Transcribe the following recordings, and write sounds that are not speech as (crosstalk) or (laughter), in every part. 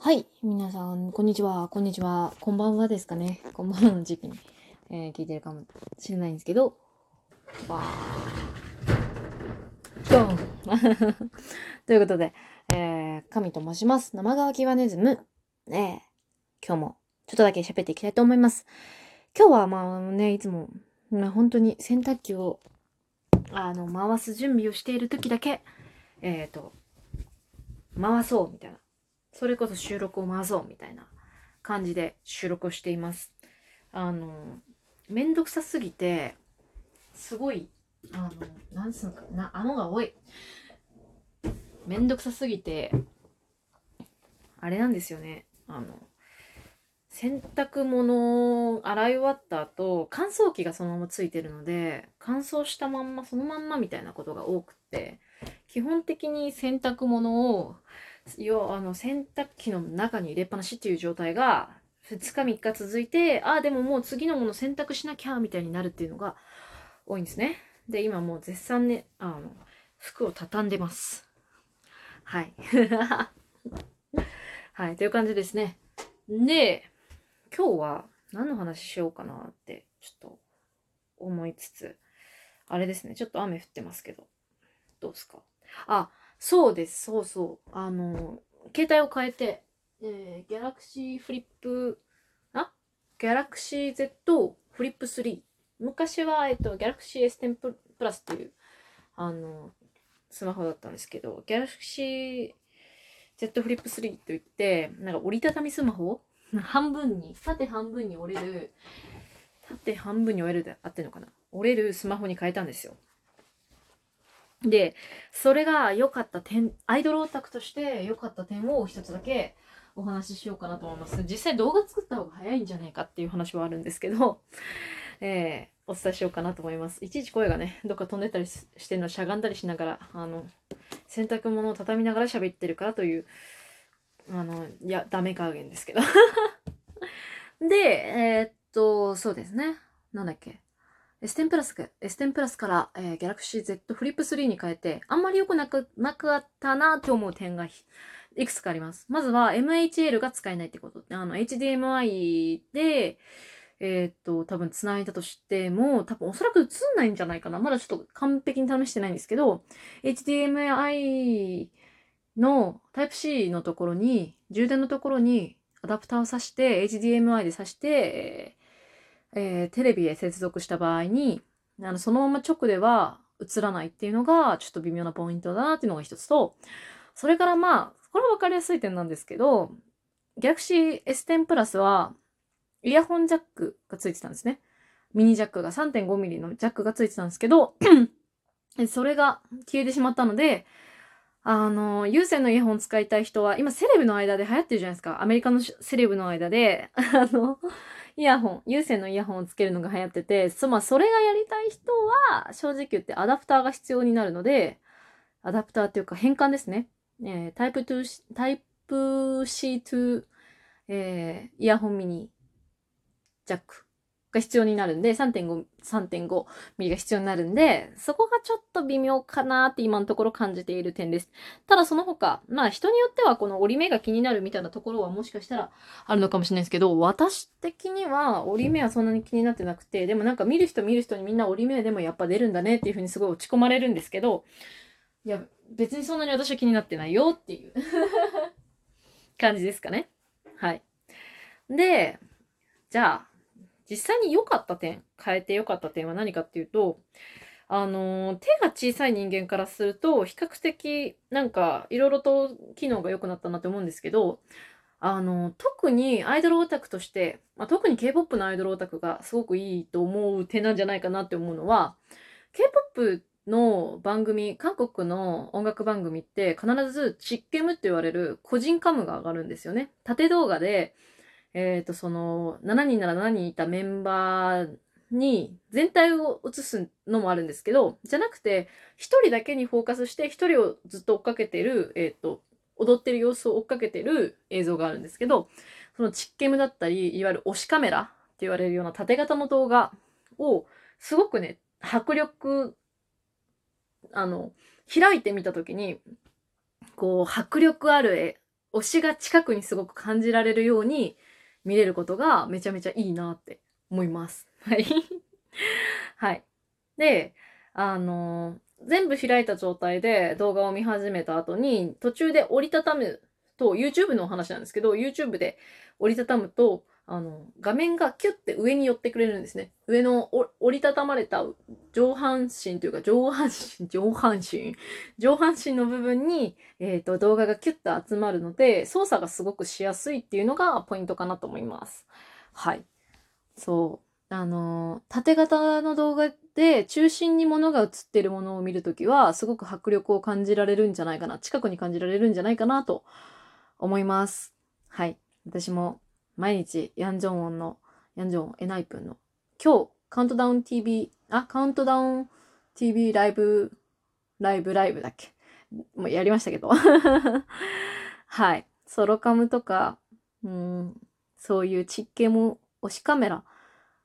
はい。皆さん、こんにちは。こんにちは。こんばんはですかね。こんばんはの時期に、えー、聞いてるかもしれないんですけど。わー。ドン (laughs) ということで、えー、神と申します。生乾きワネズム。ね今日もちょっとだけ喋っていきたいと思います。今日はまあね、いつも、まあ、本当に洗濯機を、あの、回す準備をしている時だけ、えっ、ー、と、回そうみたいなそれこそ収録を回そうみたいな感じで収録をしています。あの、めんどくさすぎて、すごい、あの、なんつうのかな、あのが多い。めんどくさすぎて、あれなんですよね。あの、洗濯物を洗い終わった後、乾燥機がそのままついてるので、乾燥したまんま、そのまんまみたいなことが多くて、基本的に洗濯物を要あの洗濯機の中に入れっぱなしっていう状態が2日3日続いてああでももう次のもの洗濯しなきゃみたいになるっていうのが多いんですね。で今もう絶賛ねあの服を畳んでます。はい。(laughs) はいという感じですね。で今日は何の話しようかなってちょっと思いつつあれですねちょっと雨降ってますけどどうですか？あそうです、そうそう。あの、携帯を変えて、えー、ギャラクシーフリップ、あギャラクシー Z フリップ3。昔は、えっと、ギャラクシー S10 プラスっていう、あの、スマホだったんですけど、ギャラクシー Z フリップ3と言って、なんか折りたたみスマホ？半分に、縦半分に折れる、縦半分に折れるで合ってるのかな？折れるスマホに変えたんですよ。で、それが良かった点、アイドルオタクとして良かった点を一つだけお話ししようかなと思います。実際動画作った方が早いんじゃないかっていう話はあるんですけど、(laughs) えー、お伝えしようかなと思います。いちいち声がね、どっか飛んでたりしてるのしゃがんだりしながら、あの、洗濯物を畳みながら喋ってるからという、あの、いや、ダメ加減ですけど。(laughs) で、えー、っと、そうですね。なんだっけ。S10 プラスか、S10 プラスから、えー、Galaxy Z Flip 3に変えて、あんまり良くなく、なかったなって思う点がいくつかあります。まずは MHL が使えないってこと。あの、HDMI で、えー、っと、多分繋いだとしても、多分おそらく映んないんじゃないかな。まだちょっと完璧に試してないんですけど、HDMI の Type-C のところに、充電のところにアダプターを挿して、HDMI で挿して、えー、えテレビへ接続した場合に、あの、そのまま直では映らないっていうのが、ちょっと微妙なポイントだなっていうのが一つと、それからまあ、これは分かりやすい点なんですけど、Galaxy S10 Plus は、イヤホンジャックがついてたんですね。ミニジャックが 3.5mm のジャックがついてたんですけど、(clears throat) それが消えてしまったので、あの、有線のイヤホン使いたい人は、今セレブの間で流行ってるじゃないですか。アメリカのセレブの間で、(laughs) あの、イヤホン、有線のイヤホンをつけるのが流行ってて、そ、まあ、それがやりたい人は、正直言ってアダプターが必要になるので、アダプターっていうか変換ですね。えー、タイプ2、タイプ C2、えー、イヤホンミニジャックが必要になるんで、3.5、3.5ミリが必要になるんで、そこがちょっと微妙かなって今のところ感じている点です。ただその他、まあ人によってはこの折り目が気になるみたいなところはもしかしたらあるのかもしれないですけど、私的には折り目はそんなに気になってなくて、でもなんか見る人見る人にみんな折り目でもやっぱ出るんだねっていうふうにすごい落ち込まれるんですけど、いや、別にそんなに私は気になってないよっていう (laughs) 感じですかね。はい。で、じゃあ、実際に良かった点、変えて良かった点は何かっていうと、あの、手が小さい人間からすると、比較的、なんか、いろいろと機能が良くなったなって思うんですけど、あの、特にアイドルオタクとして、まあ、特に K-POP のアイドルオタクがすごくいいと思う点なんじゃないかなって思うのは、K-POP の番組、韓国の音楽番組って必ずチッケムって言われる個人カムが上がるんですよね。縦動画で、えっ、ー、と、その、7人なら7人いたメンバーに全体を映すのもあるんですけど、じゃなくて、1人だけにフォーカスして、1人をずっと追っかけてる、えっ、ー、と、踊ってる様子を追っかけてる映像があるんですけど、そのチッケムだったり、いわゆる推しカメラって言われるような縦型の動画を、すごくね、迫力、あの、開いてみたときに、こう、迫力ある推推しが近くにすごく感じられるように見れることがめちゃめちゃいいなって思います。はい。(laughs) はい。で、あの全部開いた状態で動画を見始めた後に、途中で折りたたむと、YouTube のお話なんですけど、YouTube で折りたたむと、あの、画面がキュッて上に寄ってくれるんですね。上の折りたたまれた上半身というか上半身、(laughs) 上半身、上半身の部分に、えっ、ー、と、動画がキュッと集まるので、操作がすごくしやすいっていうのがポイントかなと思います。はい。そう。あの、縦型の動画で中心に物が映ってるものを見るときは、すごく迫力を感じられるんじゃないかな。近くに感じられるんじゃないかなと思います。はい。私も毎日ヤンジョンウォンの、ヤンジョンエナイプンの、今日、カウントダウン TV、あ、カウントダウン TV ライブ、ライブライブだっけ？もうやりましたけど。(laughs) はい。ソロカムとか、うん、そういう実験も推しカメラ、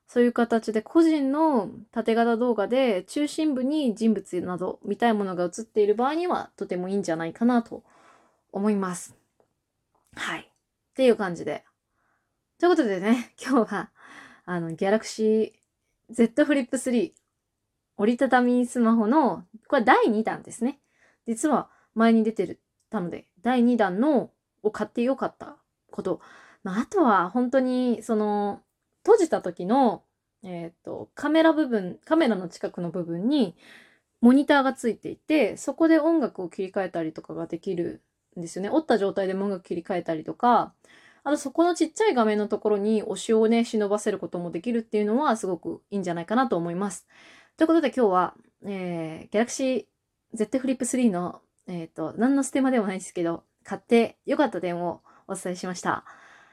そういう形で個人の縦型動画で中心部に人物など見たいものが映っている場合にはとてもいいんじゃないかなと思います。はい。っていう感じでということでね、(laughs) 今日は、あの、ギャラクシー Z フリップ3折りたたみスマホの、これ第2弾ですね。実は前に出てるたので、第2弾のを買ってよかったこと。まあ、あとは本当に、その、閉じた時の、えっ、ー、と、カメラ部分、カメラの近くの部分に、モニターがついていて、そこで音楽を切り替えたりとかができるんですよね。折った状態でも音楽切り替えたりとか、あとそこのちっちゃい画面のところに推しをね、忍ばせることもできるっていうのはすごくいいんじゃないかなと思います。ということで今日は、えー、Galaxy Z Flip 3の、えっ、ー、と、何のステマでもないですけど、買って良かった点をお伝えしました。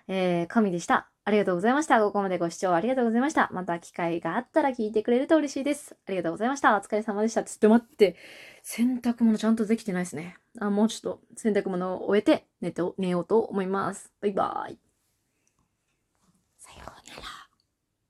えー、神でした。ありがとうございました。ここまでご視聴ありがとうございました。また機会があったら聞いてくれると嬉しいです。ありがとうございました。お疲れ様でした。ちょっと待って、洗濯物ちゃんとできてないですね。あ、もうちょっと洗濯物を終えて寝て、寝ようと思います。バイバーイ。さようなら。